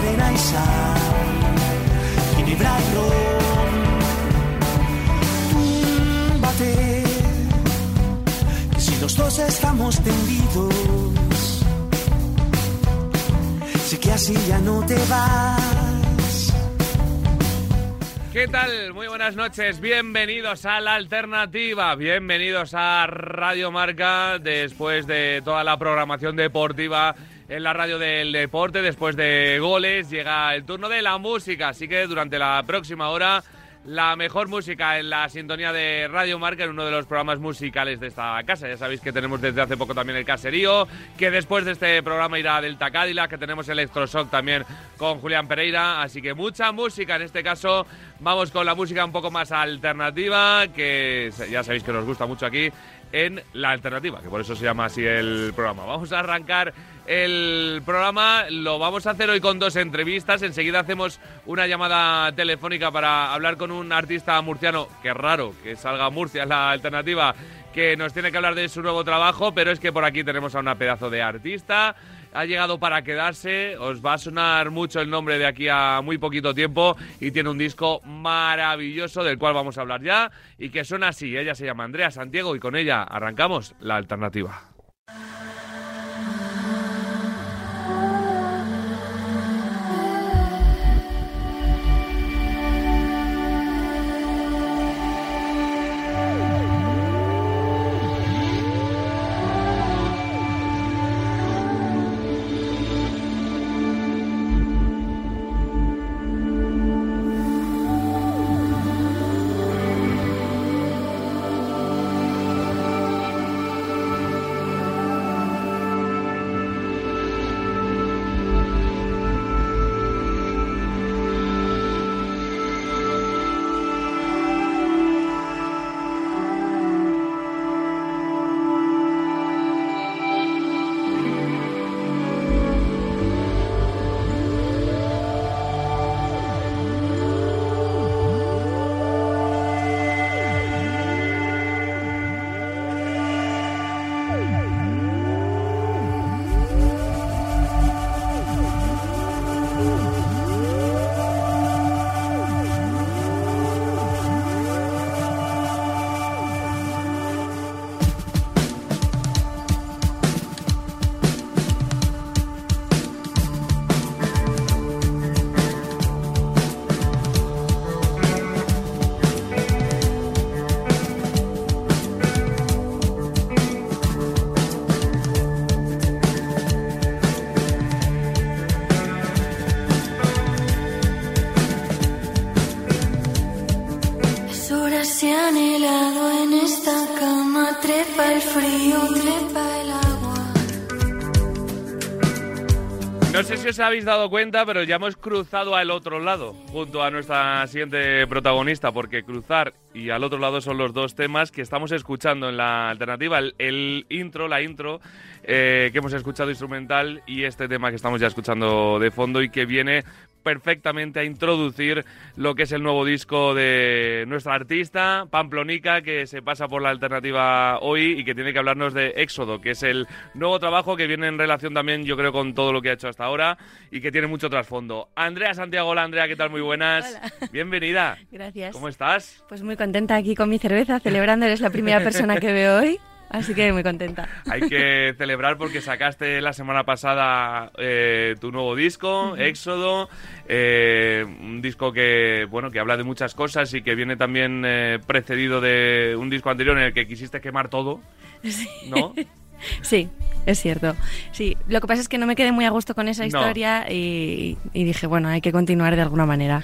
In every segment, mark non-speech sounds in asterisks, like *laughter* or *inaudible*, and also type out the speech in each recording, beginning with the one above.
arena y sal, y ron. Túmbate, que si los dos estamos tendidos, sé que así ya no te vas. ¿Qué tal? Muy buenas noches, bienvenidos a La Alternativa, bienvenidos a Radio Marca después de toda la programación deportiva en la radio del deporte, después de goles, llega el turno de la música, así que durante la próxima hora la mejor música en la sintonía de Radio Marca en uno de los programas musicales de esta casa. Ya sabéis que tenemos desde hace poco también el Caserío, que después de este programa irá Delta Cadillac, que tenemos Electroshock también con Julián Pereira. Así que mucha música en este caso. Vamos con la música un poco más alternativa, que ya sabéis que nos gusta mucho aquí en La Alternativa, que por eso se llama así el programa. Vamos a arrancar el programa, lo vamos a hacer hoy con dos entrevistas, enseguida hacemos una llamada telefónica para hablar con un artista murciano, que raro que salga Murcia en La Alternativa, que nos tiene que hablar de su nuevo trabajo, pero es que por aquí tenemos a una pedazo de artista ha llegado para quedarse, os va a sonar mucho el nombre de aquí a muy poquito tiempo. Y tiene un disco maravilloso del cual vamos a hablar ya. Y que suena así, ella se llama Andrea Santiago y con ella arrancamos la alternativa. That's sé si os habéis dado cuenta, pero ya hemos cruzado al otro lado, junto a nuestra siguiente protagonista, porque cruzar y al otro lado son los dos temas que estamos escuchando en la alternativa. El, el intro, la intro eh, que hemos escuchado instrumental y este tema que estamos ya escuchando de fondo y que viene perfectamente a introducir lo que es el nuevo disco de nuestra artista, Pamplonica, que se pasa por la alternativa hoy y que tiene que hablarnos de Éxodo, que es el nuevo trabajo que viene en relación también, yo creo, con todo lo que ha hecho hasta ahora y que tiene mucho trasfondo. Andrea Santiago, hola Andrea, ¿qué tal? Muy buenas. Hola. *laughs* Bienvenida. Gracias. ¿Cómo estás? Pues muy contenta aquí con mi cerveza, celebrando. Eres la primera *laughs* persona que veo hoy, así que muy contenta. Hay que *laughs* celebrar porque sacaste la semana pasada eh, tu nuevo disco, Éxodo, eh, un disco que bueno que habla de muchas cosas y que viene también eh, precedido de un disco anterior en el que quisiste quemar todo, ¿no? Sí, es cierto. Sí, lo que pasa es que no me quedé muy a gusto con esa No. historia y, y dije, bueno, hay que continuar de alguna manera.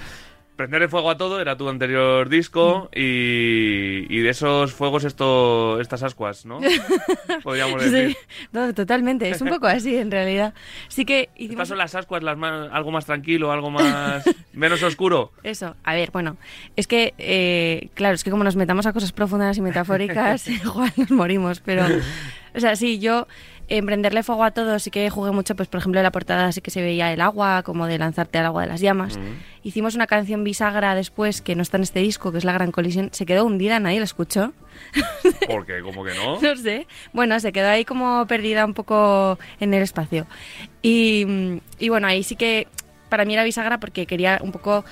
Prenderle fuego a todo era tu anterior disco y, y de esos fuegos esto, estas ascuas, ¿no? *laughs* Podríamos decir. Sí, no, totalmente. Es un poco así, en realidad. Sí que hicimos... Estas son las ascuas, las más- algo más tranquilo, algo más *laughs* menos oscuro. Eso, a ver, bueno, es que, eh, claro, es que como nos metamos a cosas profundas y metafóricas, *laughs* igual nos morimos, pero, o sea, sí, yo en prenderle fuego a todo sí que jugué mucho, pues por ejemplo en la portada sí que se veía el agua, como de lanzarte al agua de las llamas. Hicimos una canción bisagra después, que no está en este disco, que es La Gran Colisión, se quedó hundida, nadie la escuchó. *laughs* Porque, como que no. No sé. Bueno, se quedó ahí como perdida un poco en el espacio. Y, y bueno, ahí sí que para mí era bisagra porque quería un poco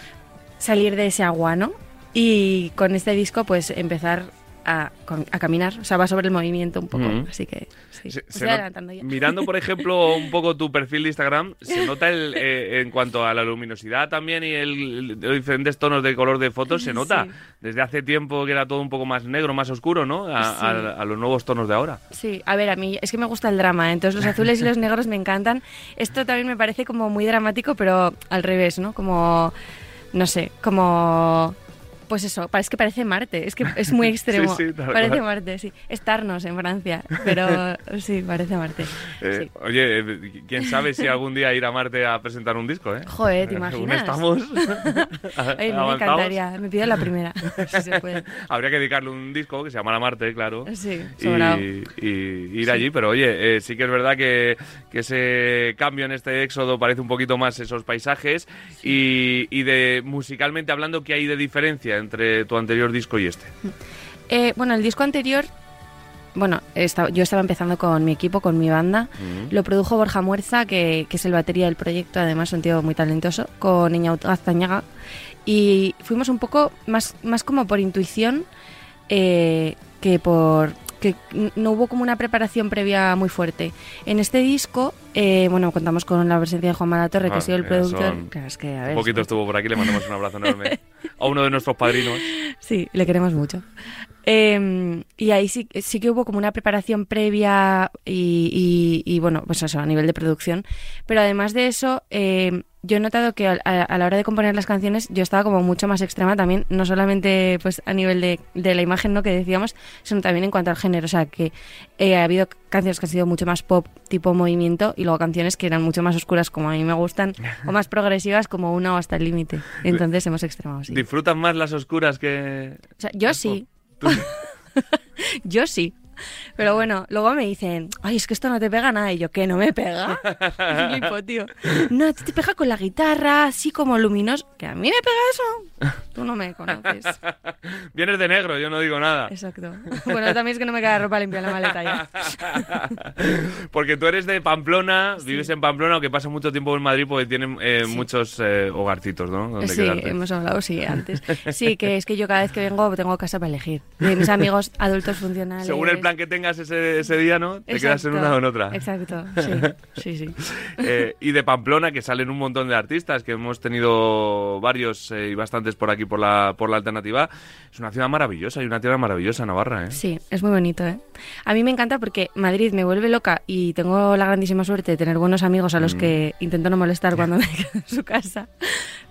salir de ese agua, ¿no? Y con este disco, pues empezar a, caminar. O sea, va sobre el movimiento un poco. Ujú. Así que sí. Se- me se estoy not- adelantando ya. Mirando, por ejemplo, un poco tu perfil de Instagram, se nota el, eh, en cuanto a la luminosidad también y el, los diferentes tonos de color de fotos, se nota. Sí. Desde hace tiempo que era todo un poco más negro, más oscuro, ¿no? A, Sí. a- a los nuevos tonos de ahora. Sí, a ver, a mí es que me gusta el drama, ¿eh? entonces los azules y los negros me encantan. Esto también me parece como muy dramático, pero al revés, ¿no? Como, no sé, como... Pues eso, es que parece Marte, es que es muy *laughs* extremo. Sí, sí, parece cual. Marte, sí. Estarnos en Francia, pero *laughs* sí, parece Marte. Eh, Sí. Oye, eh, quién sabe si algún día ir a Marte a presentar un disco, ¿eh? Joder, ¿te *laughs* imaginas? estamos Oye, me encantaría, me pido la primera, si se puede. Habría que dedicarle un disco que se llama La Marte, claro. Sí, y, sobrado. y ir allí, pero oye, eh, sí que es verdad que, que ese cambio en este éxodo parece un poquito más esos paisajes y, y de musicalmente hablando, ¿qué hay de diferencia entre tu anterior disco y este? Eh, bueno, el disco anterior, bueno, estaba- yo estaba empezando con mi equipo, con mi banda. Lo produjo Borja Muerza, que, que es el batería del proyecto, además un tío muy talentoso, con Iñaut Gaztañaga. Y fuimos un poco más, más como por intuición eh, que por que no hubo como una preparación previa muy fuerte. En este disco, eh, bueno, contamos con la presencia de Juan Malatorre, que Ah, ha sido el que productor. Claro, es que, a Un ver, poquito estuvo por aquí, le mandamos un abrazo enorme *laughs* a uno de nuestros padrinos. Sí, le queremos mucho. Eh, y ahí sí, sí que hubo como una preparación previa y, y- y, bueno, pues eso, a nivel de producción. Pero además de eso, eh, yo he notado que a, a- a la hora de componer las canciones yo estaba como mucho más extrema también, no solamente pues a nivel de, de la imagen ¿no? que decíamos, sino también en cuanto al género. O sea, que eh, ha habido canciones que han sido mucho más pop, tipo movimiento, y luego canciones que eran mucho más oscuras, como a mí me gustan, o más progresivas, como una o hasta el límite. Entonces hemos extremado, sí. ¿Disfrutan más las oscuras que...? O sea, yo sí. *laughs* Yo sí. *laughs* Pero bueno, luego me dicen, ay, es que esto no te pega nada. Y yo, ¿qué? ¿No me pega? *laughs* Flipo, tío. No, te pega con la guitarra, así como luminoso. ¿Que a mí me pega eso? Tú no me conoces. *laughs* Vienes de negro, yo no digo nada. Exacto. Bueno, también es que no me queda ropa limpia en la maleta ya. Porque tú eres de Pamplona, vives en Pamplona, aunque pasas mucho tiempo en Madrid porque tienen eh, Sí. muchos eh, hogarcitos, ¿no? Donde Sí, quedarte. hemos hablado, sí, antes. Sí, que es que yo cada vez que vengo tengo casa para elegir. De mis amigos adultos funcionales. Según el plan que tengas ese, ese día, ¿no? Te quedas en una o en otra. Exacto, sí, *laughs* sí, sí. Eh, y de Pamplona, que salen un montón de artistas, que hemos tenido varios eh, y bastantes por aquí por la, por la alternativa. Es una ciudad maravillosa y una tierra maravillosa, Navarra, ¿eh? Sí, es muy bonito, ¿eh? A mí me encanta porque Madrid me vuelve loca y tengo la grandísima suerte de tener buenos amigos a Mm. los que intento no molestar cuando me quedo en su casa.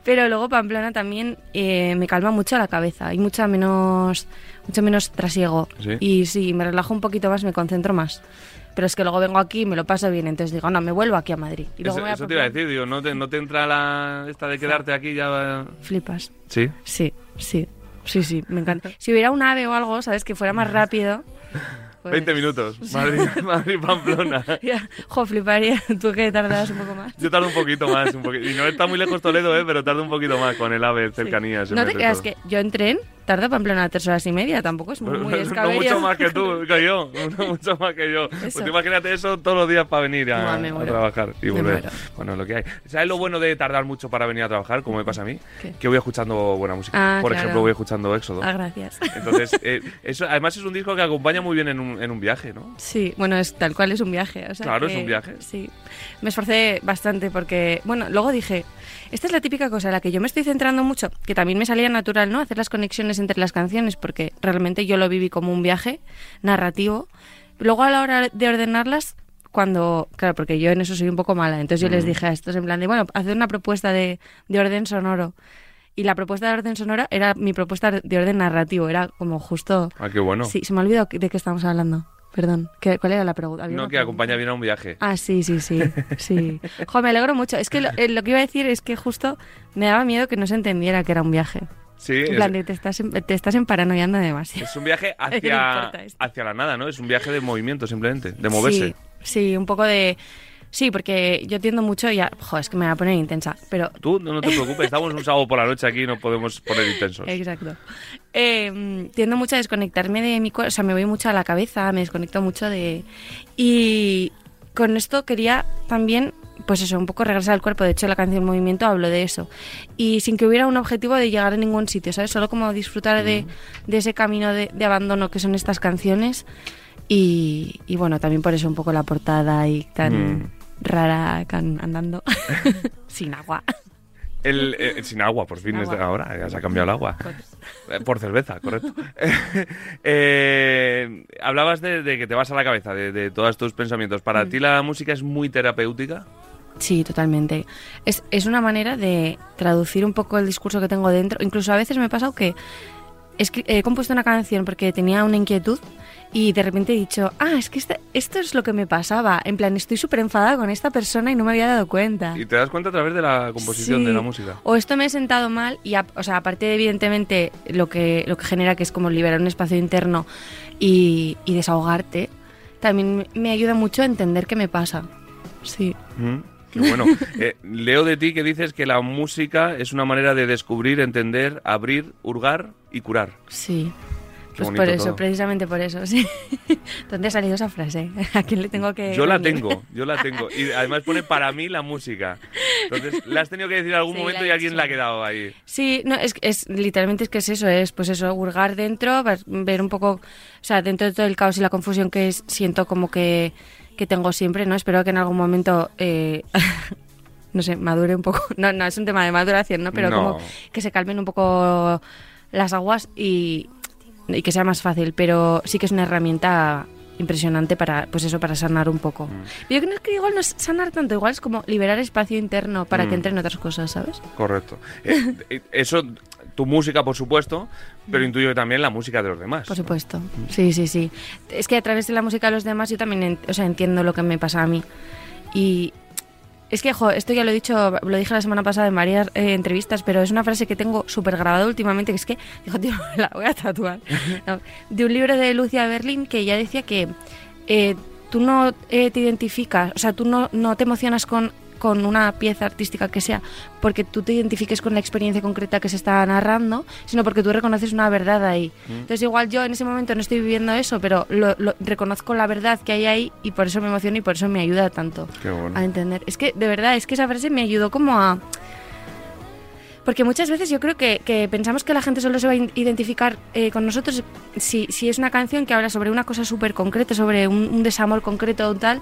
Pero luego Pamplona también eh, me calma mucho la cabeza. Hay mucha menos, mucho menos trasiego. ¿Sí? Y sí, me relajo un poquito más, me concentro más. Pero es que luego vengo aquí y me lo paso bien, entonces digo, no, me vuelvo aquí a Madrid. Y luego Eso, me voy a eso te iba a decir, digo, ¿no te, no te entra la esta de quedarte aquí ya? Flipas. Sí. Sí, sí, sí, sí, me encanta. Si hubiera un ave o algo, ¿sabes? Que fuera más *laughs* rápido. Pues- 20 minutos. Madrid, *laughs* Madrid, Pamplona. *laughs* Ya, jo, fliparía. Tú que tardas un poco más. Yo tardo un poquito más, un poquito. Y no está muy lejos Toledo, ¿eh? pero tardo un poquito más con el AVE, cercanías. No te creas que yo en tren tardo Pamplona tres horas y media, tampoco es muy, muy *laughs* no mucho más que tú, *laughs* que yo. No mucho más que yo. Pues Eso. imagínate eso todos los días para venir a, trabajar y volver. Bueno, lo que hay. ¿Sabes lo bueno de tardar mucho para venir a trabajar, como me pasa a mí? ¿Qué? Que voy escuchando buena música. Ah, Por claro. ejemplo, voy escuchando Éxodo. Ah, gracias. Entonces, *laughs* eh, eso, además es un disco que acompaña muy bien en un, en un viaje, ¿no? Sí, bueno, es tal cual es un viaje. o sea Claro, es un viaje. Sí, me esforcé bastante porque, bueno, luego dije, esta es la típica cosa en la que yo me estoy centrando mucho, que también me salía natural, ¿no? Hacer las conexiones entre las canciones, porque realmente yo lo viví como un viaje narrativo. Luego a la hora de ordenarlas, cuando, claro, porque yo en eso soy un poco mala, entonces yo Mm. les dije a estos en plan de, bueno, hacer una propuesta de, de orden sonoro. Y la propuesta de orden sonora era mi propuesta de orden narrativo, era como justo... Ah, qué bueno. Sí, se me ha olvidado de qué estamos hablando. Perdón, ¿Qué- ¿cuál era la pregunta? No, que acompaña bien a un viaje. Ah, sí, sí, sí, sí. *laughs* Jo, me alegro mucho. Es que lo, eh, lo que iba a decir es que justo me daba miedo que no se entendiera que era un viaje. Sí, En es, plan, de te estás, en- te estás emparanoiando demasiado. es un viaje *laughs* hacia, hacia la nada, ¿no? Es un viaje de movimiento, simplemente, de moverse. Sí, sí, un poco de... Sí, porque yo tiendo mucho y ya... Jo, es que me voy a poner intensa, pero... Tú no, no te preocupes, estamos un sábado por la noche aquí y no podemos poner intensos. Exacto. Eh, tiendo mucho a desconectarme de mi cuerpo, o sea, me voy mucho a la cabeza, me desconecto mucho de... Y con esto quería también, pues eso, un poco regresar al cuerpo. De hecho, la canción Movimiento hablo de eso. Y sin que hubiera un objetivo de llegar a ningún sitio, ¿sabes? Solo como disfrutar de, de ese camino de, de abandono que son estas canciones. Y, y bueno, también por eso un poco la portada y tan Mm. rara can- andando *laughs* sin agua. El, eh, sin agua, por fin, Sin es de agua. ahora, ya se ha cambiado el agua. Eh, Por cerveza, correcto. *laughs* Eh, hablabas de, de que te vas a la cabeza, de, de todos tus pensamientos. Mm. ¿Para ti la música es muy terapéutica? Sí, totalmente. Es, es una manera de traducir un poco el discurso que tengo dentro. Incluso a veces me ha pasado que he compuesto una canción porque tenía una inquietud y de repente he dicho, ah, es que este- esto es lo que me pasaba. En plan, estoy súper enfadada con esta persona y no me había dado cuenta. Y te das cuenta a través de la composición Sí. de la música. O esto me he sentado mal y, a- o sea, aparte de, evidentemente lo que, lo que genera que es como liberar un espacio interno y, y desahogarte, también me ayuda mucho a entender qué me pasa. Sí. Mm, Qué bueno. *laughs* Eh, leo de ti que dices que la música es una manera de descubrir, entender, abrir, hurgar y curar. Sí. Qué Pues por eso, todo. precisamente por eso, sí. *laughs* ¿Dónde ha salido esa frase? *laughs* ¿A quién le tengo que.? Yo la rendir? tengo, yo la tengo. Y además pone para mí la música. Entonces, la has tenido que decir en algún Sí, momento y alguien la ha quedado ahí. Sí, no, es, es literalmente es que es eso, es pues eso, hurgar dentro, ver un poco, o sea, dentro de todo el caos y la confusión que es, siento como que, que tengo siempre, ¿no? Espero que en algún momento, eh, *laughs* no sé, madure un poco. *laughs* No, no, es un tema de maduración, ¿no? Pero No. como que se calmen un poco las aguas y, y que sea más fácil. Pero sí que es una herramienta impresionante para, pues eso, para sanar un poco. Mm. Yo creo que igual no es sanar tanto, igual es como liberar espacio interno para Mm. que entren otras cosas, ¿sabes? Correcto. Eh, eh, eso, tu música, por supuesto, pero intuyo que también la música de los demás. Por supuesto. Sí, sí, sí. Es que a través de la música de los demás yo también o sea, entiendo lo que me pasa a mí. Y es que, jo, esto ya lo he dicho, lo dije la semana pasada en varias eh, entrevistas, pero es una frase que tengo súper grabada últimamente, que es que, *laughs* dijo, tío, la voy a tatuar. *laughs* No, de un libro de Lucia Berlin que ya decía que eh, tú no eh, te identificas, o sea, tú no, no te emocionas con con una pieza artística que sea porque tú te identifiques con la experiencia concreta que se está narrando, sino porque tú reconoces una verdad ahí. Entonces igual yo en ese momento no estoy viviendo eso, pero lo, lo- reconozco la verdad que hay ahí y por eso me emociono y por eso me ayuda tanto bueno. a entender. Es que de verdad, es que esa frase me ayudó como a... Porque muchas veces yo creo que, que pensamos que la gente solo se va a identificar eh, con nosotros si, si es una canción que habla sobre una cosa súper concreta, sobre un, un desamor concreto o tal,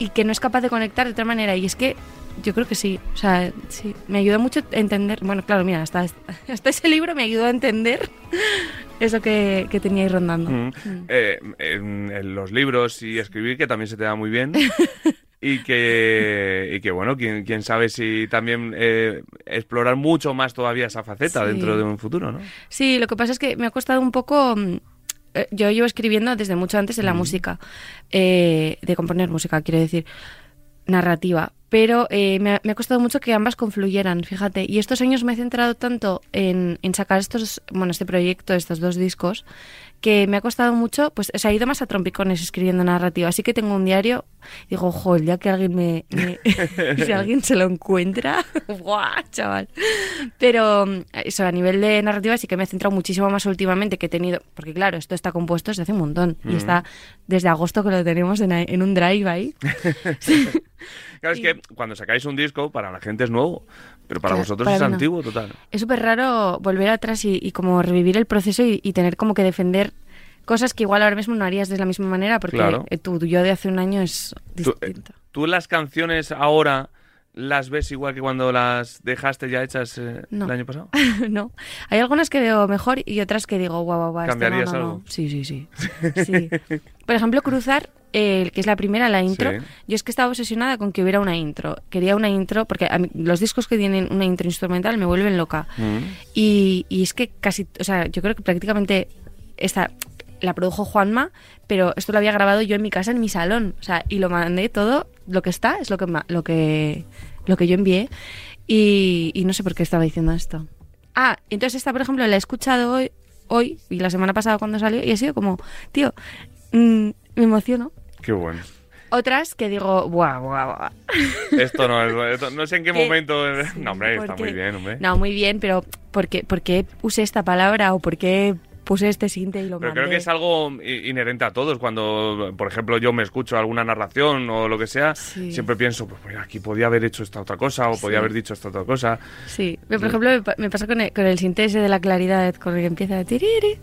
y que no es capaz de conectar de otra manera. Y es que yo creo que sí, o sea, sí, me ayudó mucho a entender, bueno, claro, mira, hasta, *laughs* hasta ese libro me ayudó a entender *laughs* eso que, que tenía ahí rondando. Mm. Eh, en, en los libros y escribir, que también se te da muy bien. *laughs* y que, y que bueno, quién, quién sabe si también eh, explorar mucho más todavía esa faceta Sí. dentro de un futuro, ¿no? Sí, lo que pasa es que me ha costado un poco... mm, eh, Yo llevo escribiendo desde mucho antes de la música, eh, de componer música, quiero decir, narrativa. Pero eh, me, ha, me ha costado mucho que ambas confluyeran, fíjate. Y estos años me he centrado tanto en, en sacar estos, bueno, este proyecto, estos dos discos, que me ha costado mucho, pues se ha ido más a trompicones escribiendo narrativa. Así que tengo un diario, digo, ojo, el día que alguien me, me- *laughs* *laughs* si alguien se lo encuentra, *laughs* ¡guau, chaval! Pero mm, eso, a nivel de narrativa sí que me he centrado muchísimo más últimamente que he tenido, porque claro, esto está compuesto desde hace un montón y está desde agosto que lo tenemos en, en un drive ahí. Claro, es que cuando sacáis un disco, para la gente es nuevo, pero para Claro, vosotros para es no. antiguo total. Es súper raro volver atrás y, y como revivir el proceso y, y tener como que defender cosas que igual ahora mismo no harías de la misma manera porque Claro. eh, tu yo de hace un año es eh, distinto. ¿Tú las canciones ahora las ves igual que cuando las dejaste ya hechas eh, No. el año pasado? *laughs* no. Hay algunas que veo mejor y otras que digo, guau, guau, guau. ¿Cambiarías no, no". algo? Sí, sí, sí. *laughs* sí. Por ejemplo, cruzar el que es la primera, la intro, Sí. yo es que estaba obsesionada con que hubiera una intro. Quería una intro, porque a mí los discos que tienen una intro instrumental me vuelven loca. Mm. Y, y es que casi, o sea, yo creo que prácticamente esta la produjo Juanma, pero esto lo había grabado yo en mi casa, en mi salón. O sea, y lo mandé todo, lo que está, es lo que, lo que, lo que yo envié. Y, y no sé por qué estaba diciendo esto. Ah, entonces esta, por ejemplo, la he escuchado hoy, hoy y la semana pasada cuando salió y ha sido como, tío, mm, me emociono. Qué bueno. Otras que digo, buah, buah, buah. *laughs* Esto no es. esto- no sé en qué momento. No, hombre, ¿Por está muy bien, hombre. No, muy bien, pero ¿por qué, por qué usé esta palabra o por qué puse este sinte y lo Pero mandé? creo que es algo inherente a todos. Cuando, por ejemplo, yo me escucho alguna narración o lo que sea, Sí. siempre pienso, pues mira, aquí podía haber hecho esta otra cosa o podía Sí. haber dicho esta otra cosa. Sí, por ejemplo, me, pa- me pasa con el, con el sinte ese de la claridad, con el que empieza tiriri,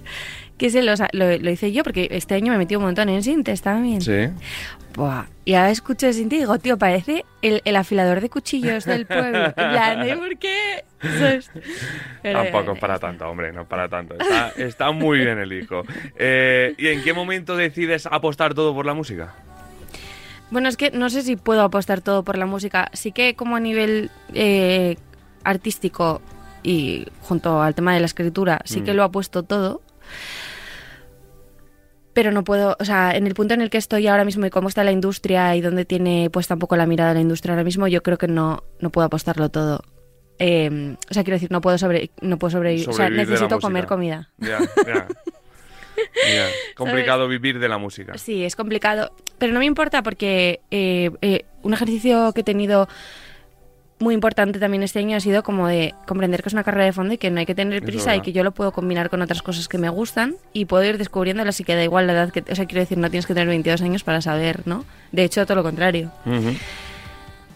que ese lo, lo, lo hice yo porque este año me metí un montón en sintes también. Sí. Buah, y ahora escucho el sinte y digo, tío, parece el, el afilador de cuchillos del pueblo. *laughs* En ¿de por qué? Tampoco eh, es para tanto, hombre, no para tanto. Está, está muy bien el disco. Eh, ¿Y en qué momento decides apostar todo por la música? Bueno, es que no sé si puedo apostar todo por la música. Sí que como a nivel eh, artístico y junto al tema de la escritura, sí que Mm. lo apuesto todo. Pero no puedo, o sea, en el punto en el que estoy ahora mismo y cómo está la industria y dónde tiene puesta un poco la mirada la industria ahora mismo, yo creo que no, no puedo apostarlo todo. Eh, o sea, quiero decir, no puedo sobre, no puedo sobrevivir. O sea, necesito comer comida. Ya, ya. *laughs* Ya. Complicado vivir de la música. Sí, es complicado, pero no me importa porque eh, eh, un ejercicio que he tenido muy importante también este año ha sido como de comprender que es una carrera de fondo y que no hay que tener prisa y que yo lo puedo combinar con otras cosas que me gustan y puedo ir descubriéndolo así que da igual la edad que... O sea, quiero decir, no tienes que tener 22 años para saber, ¿no? De hecho, todo lo contrario. Ujú.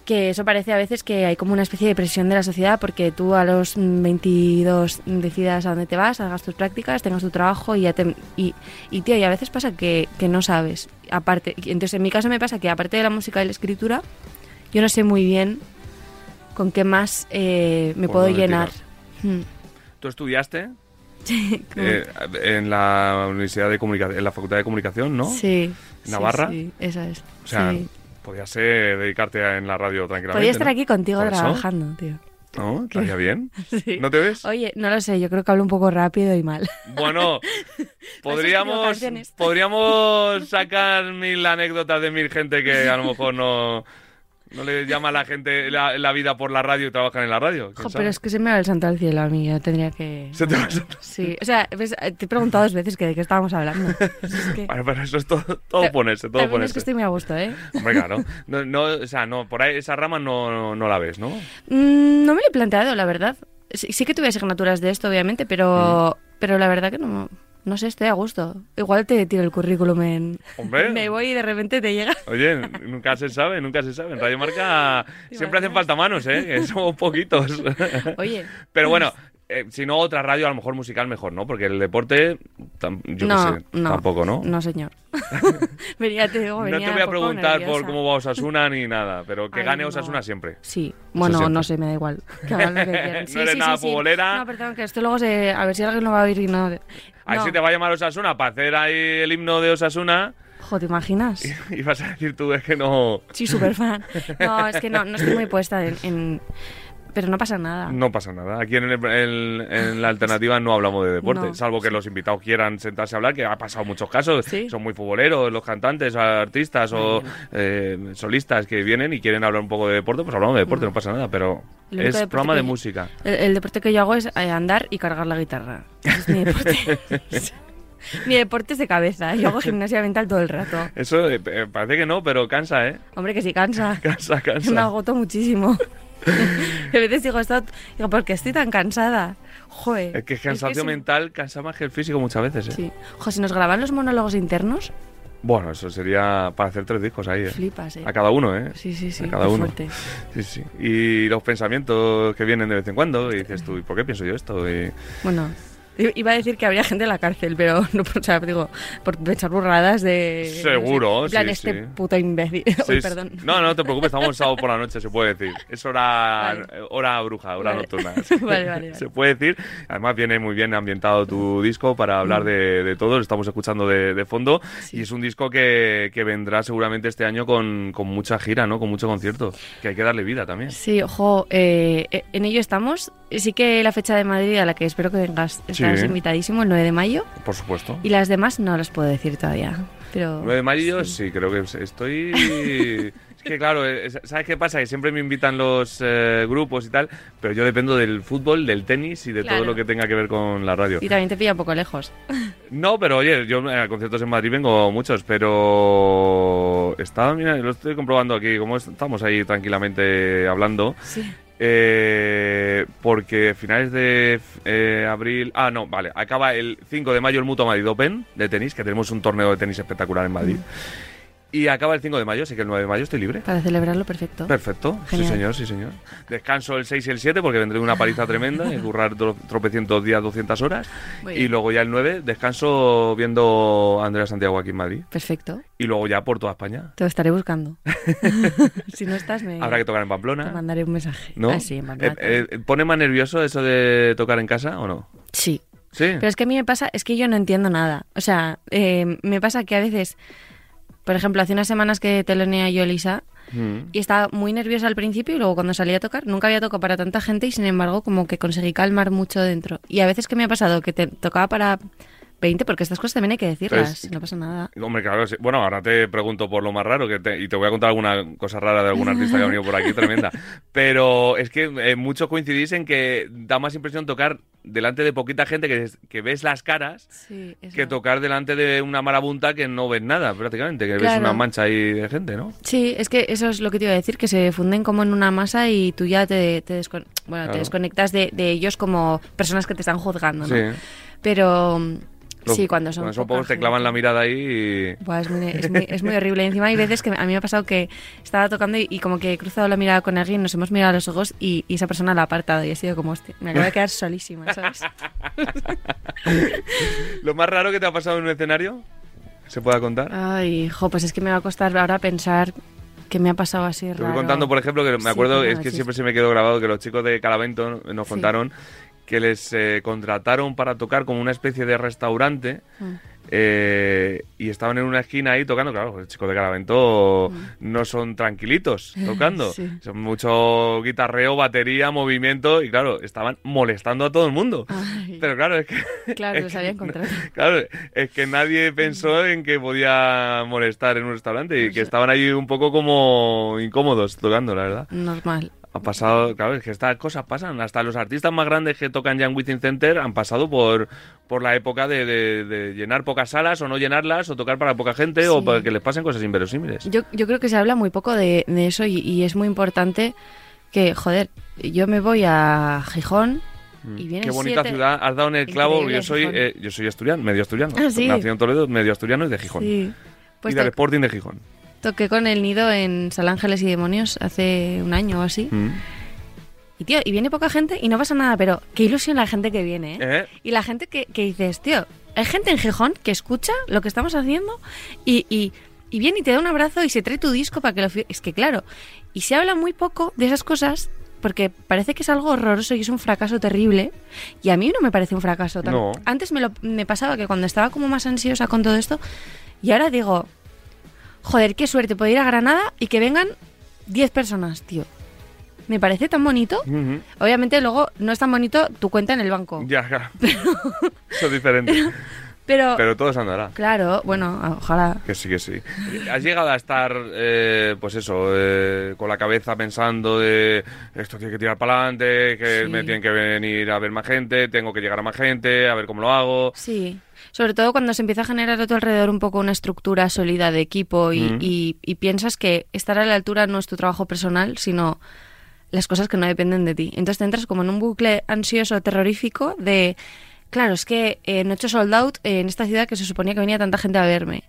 Que eso parece a veces que hay como una especie de presión de la sociedad porque tú a los 22 decidas a dónde te vas, hagas tus prácticas, tengas tu trabajo y ya te... Y, y tío, y a veces pasa que, que no sabes. Aparte, entonces en mi caso me pasa que aparte de la música y la escritura, yo no sé muy bien con qué más eh, me Por puedo llenar. Hmm. ¿Tú estudiaste *laughs* eh, en la Universidad de Comunicación, en la Facultad de Comunicación, no? Sí. ¿Navarra? Sí, esa es. O sea, sí. podías ser dedicarte a- en la radio tranquilamente. Podría estar ¿no? aquí contigo trabajando, tío. ¿No? *laughs* ¿Estaría bien? Sí. ¿No te ves? Oye, no lo sé, yo creo que hablo un poco rápido y mal. *laughs* Bueno, podríamos, podríamos sacar mil anécdotas de mil gente que a lo mejor no, no le llama a la gente la, la vida por la radio y trabajan en la radio. ¿quién Jo, pero es que se me va el santo al cielo a mí, yo tendría que... Se te va a- Sí, o sea, ves, te he preguntado dos veces que de qué estábamos hablando. *laughs* Es que... Bueno, pero eso es todo, todo ponerse, todo También es ponerse. que estoy muy a gusto, ¿eh? Hombre, claro. No, no, o sea, no, por ahí esa rama no, no, no la ves, ¿no? Mm, no me lo he planteado, la verdad. Sí, sí que tuve asignaturas de esto, obviamente, pero, Mm. pero la verdad que no, no sé, estoy a gusto. Igual te tiro el currículum en... Hombre. *laughs* Me voy y de repente te llega... Oye, nunca se sabe, nunca se sabe. En Radio Marca ¿Te *laughs* siempre hacen falta manos, ¿eh? Que somos poquitos. *laughs* Oye. Pero bueno, eh, si no, otra radio a lo mejor musical mejor, ¿no? Porque el deporte, yo no, sé, no, tampoco, ¿no? No, señor. venía, te digo, No te voy a preguntar por cómo va Osasuna ni nada, pero que Ay, gane no. Osasuna siempre. Sí, bueno, siempre. no sé, me da igual. Que hagan lo que quieran. Sí, No eres sí, nada sí. futbolera. No, perdón, que esto luego se... A ver si alguien lo va a oír y no... Ahí no. te va a llamar Osasuna para hacer ahí el himno de Osasuna Jo, ¿te imaginas? *laughs* y vas a decir tú es que no, Sí, súper fan. *laughs* No, es que no, no estoy muy puesta en, en- Pero no pasa nada. no pasa nada. Aquí en, el- en- en la alternativa no hablamos de deporte, No, salvo que sí. los invitados quieran sentarse a hablar, que ha pasado muchos casos. Sí. Son muy futboleros, los cantantes, artistas o eh, solistas que vienen y quieren hablar un poco de deporte, pues hablamos de deporte, no, pasa nada, pero es programa de música. El, el deporte que yo hago es eh, andar y cargar la guitarra. Es mi deporte. *laughs* *laughs* mi deporte es de cabeza. Yo hago gimnasia mental todo el rato. Eso eh, eh, parece que no, pero cansa, ¿eh? Hombre, que sí cansa. *laughs* Cansa, Me cansa. agoto muchísimo. *laughs* a veces digo, esto, digo, ¿por qué estoy tan cansada? Joder. Es que el cansancio sí. mental cansa más que el físico muchas veces, ¿eh? Sí. Jo, si nos graban los monólogos internos, Bueno, eso sería para hacer tres discos ahí, ¿eh? flipas, ¿eh? A cada uno, ¿eh? Sí, sí, sí. a cada uno. fuerte. Sí, sí. Y los pensamientos que vienen de vez en cuando, y dices tú, ¿y por qué pienso yo esto? Y Bueno, Iba a decir que habría gente en la cárcel, pero *laughs* no, o sea, digo, por pensar burradas de... Seguro, no sé, en plan, sí, este sí. puto imbécil. *laughs* Sí, Uy, perdón. No, no te preocupes, estamos el sábado por la noche, se puede decir. Es hora, Vale. hora bruja, hora Vale. nocturna. *laughs* Vale, vale. Se puede decir. Además viene muy bien ambientado tu disco para hablar de, de todo, lo estamos escuchando de, de fondo. Y es un disco que, que vendrá seguramente este año con, con mucha gira, ¿no? Con mucho concierto, que hay que darle vida también. Sí, ojo, eh, eh, en ello estamos. Sí que la fecha de Madrid a la que espero que vengas estás Sí. invitadísimo, el 9 de mayo. Por supuesto. Y las demás no las puedo decir todavía. Pero 9 de mayo, sí, creo que estoy... *laughs* Es que claro, eh, ¿sabes qué pasa? Que siempre me invitan los eh, grupos y tal, pero yo dependo del fútbol, del tenis y de todo lo que tenga que ver con la radio. Y también te pilla un poco lejos. *laughs* No, pero oye, yo a conciertos en Madrid vengo muchos, pero estaba, mira, lo estoy comprobando aquí, como estamos ahí tranquilamente hablando, Sí. Eh, porque finales de eh, abril, ah, no, vale, acaba el 5 de mayo el Mutua Madrid Open de tenis, que tenemos un torneo de tenis espectacular en Madrid. Y acaba el 5 de mayo, así que el 9 de mayo estoy libre. Para celebrarlo, perfecto. Perfecto, Genial. sí señor, sí señor. Descanso el 6 y el 7 porque vendré una paliza tremenda y currar tro- tropecientos días, 200 horas. Muy Y bien. luego ya el 9 descanso viendo a Andrea Santiago aquí en Madrid. Perfecto. Y luego ya por toda España. Te lo estaré buscando. *laughs* si no estás, me Habrá que tocar en te Pamplona. mandaré un mensaje. ¿No? Ah, sí, en Pamplona. Eh, eh, ¿Pone más nervioso eso de tocar en casa o no? sí. Sí. Pero es que a mí me pasa, es que yo no entiendo nada. O sea, eh, me pasa que a veces, por ejemplo, hace unas semanas que telonea yo Lisa Mm. y estaba muy nerviosa al principio y luego cuando salí a tocar, nunca había tocado para tanta gente y sin embargo como que conseguí calmar mucho dentro. Y a veces que me ha pasado que te tocaba para 20, porque estas cosas también hay que decirlas, Pues- no pasa nada. Hombre, claro, sí. bueno, ahora te pregunto por lo más raro que te- y te voy a contar alguna cosa rara de algún *laughs* artista que ha venido por aquí, tremenda. Pero es que eh, mucho coincidís en que da más impresión tocar delante de poquita gente que, que ves las caras Sí, que tocar delante de una marabunta que no ves nada prácticamente, que ves Claro. una mancha ahí de gente, ¿no? Sí, es que eso es lo que te iba a decir, que se funden como en una masa y tú ya te, te, descon- bueno, Claro. te desconectas de, de ellos como personas que te están juzgando, ¿no? Sí. Pero Los- sí, cuando son... Cuando son pocos te clavan la mirada ahí y... Buah, es, muy, es, muy, es muy horrible. Encima hay veces que a mí me ha pasado que estaba tocando y, y como que he cruzado la mirada con alguien, nos hemos mirado a los ojos y, y esa persona la ha apartado y ha sido como, hostia, me acabo de quedar solísima, ¿sabes? *laughs* ¿Lo más raro que te ha pasado en un escenario? ¿Se pueda contar? Ay, jo, pues es que me va a costar ahora pensar que me ha pasado así Te raro. voy contando, por ejemplo, que me Sí, acuerdo, ¿qué me es que siempre se me quedó grabado que los chicos de Calavento nos Sí. contaron que les eh, contrataron para tocar como una especie de restaurante Mm. eh, y estaban en una esquina ahí tocando. Claro, los chicos de Calavento Mm. no son tranquilitos tocando. *laughs* Sí. Son mucho guitarreo, batería, movimiento y claro, estaban molestando a todo el mundo. Ay, Pero claro, es que... *laughs* claro, es los que había no- encontrado. *laughs* Claro, es que nadie pensó en que podía molestar en un restaurante y que estaban ahí un poco como incómodos tocando, la verdad. Normal. Ha pasado, claro, es que estas cosas pasan. Hasta los artistas más grandes que tocan ya en Within Center han pasado por, por la época de, de- de llenar pocas salas o no llenarlas o tocar para poca gente o para que les pasen cosas inverosímiles. Yo, yo creo que se habla muy poco de, de eso y, y es muy importante que, joder, yo me voy a Gijón y vienen Mm. Qué bonita siete- ciudad, has dado en el clavo. Yo soy, eh, yo soy asturiano, medio asturiano. Ah, ¿sí? Nacido en Toledo, medio asturiano y de Gijón. Sí. Pues y del Sporting de Gijón. Toqué con el nido en Sal Ángeles y Demonios hace un año o así. Mm. Y tío, y viene poca gente y no pasa nada, pero qué ilusión la gente que viene, ¿eh? ¿Eh? Y la gente que, que dices, tío, hay gente en Gijón que escucha lo que estamos haciendo y, y, y viene y te da un abrazo y se trae tu disco para que lo... Es que claro, y se habla muy poco de esas cosas porque parece que es algo horroroso y es un fracaso terrible. Y a mí no me parece un fracaso. tan- No. Antes me, lo, me pasaba que cuando estaba como más ansiosa con todo esto, y ahora digo, joder, qué suerte poder ir a Granada y que vengan 10 personas, tío. Me parece tan bonito. Obviamente luego no es tan bonito tu cuenta en el banco. Ya, claro. *laughs* Eso es diferente. Pero, Pero todo se andará. claro, bueno, ojalá. Que sí, que sí. ¿Has llegado a estar, eh, pues eso, eh, con la cabeza pensando de esto tiene que tirar para adelante, que Sí. me tienen que venir a ver más gente, tengo que llegar a más gente, a ver cómo lo hago? Sí. Sobre todo cuando se empieza a generar a tu alrededor un poco una estructura sólida de equipo y, Mm. y- y piensas que estar a la altura no es tu trabajo personal, sino las cosas que no dependen de ti. Entonces te entras como en un bucle ansioso, terrorífico de, claro, es que eh, no he hecho sold out en esta ciudad que se suponía que venía tanta gente a verme.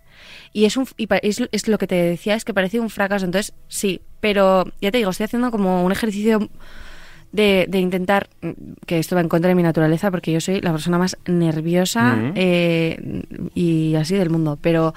Y es, un, y es, es lo que te decía, es que parecía un fracaso. Entonces, sí, pero ya te digo, estoy haciendo como un ejercicio de, de intentar, mm, que esto va en contra de mi naturaleza, porque yo soy la persona más nerviosa eh, y así del mundo, pero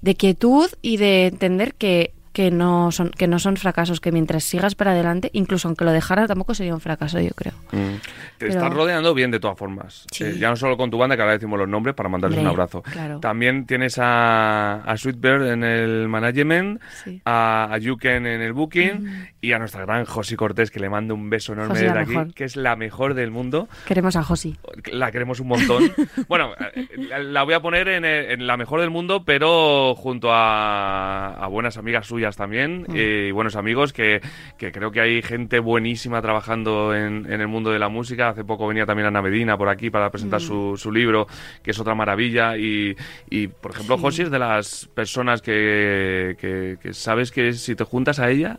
de quietud y de entender que, que, no son, que no son fracasos, que mientras sigas para adelante, incluso aunque lo dejara, tampoco sería un fracaso, yo creo. Mm. Te Pero- estás rodeando bien de todas formas. Sí. Eh, ya no solo con tu banda, que ahora decimos los nombres para mandarles un abrazo. claro. También tienes a, a Sweetbird en el management, Sí. a, a Yuken en el booking y a nuestra gran Josi Cortés, que le mando un beso enorme Josi, la desde aquí, mejor. que es la mejor del mundo. Queremos a Josi. La queremos un montón. *laughs* bueno, eh, la voy a poner en, eh, en la mejor del mundo, pero junto a, a buenas amigas suyas también Mm. eh, y buenos amigos, que, que creo que hay gente buenísima trabajando en, en el mundo de la música. Hace poco venía también Ana Medina por aquí para Mm. presentar su, su libro, que es otra maravilla. Y, y, por ejemplo, Sí. Josi es de las personas que, que- que sabes que si te juntas a ella...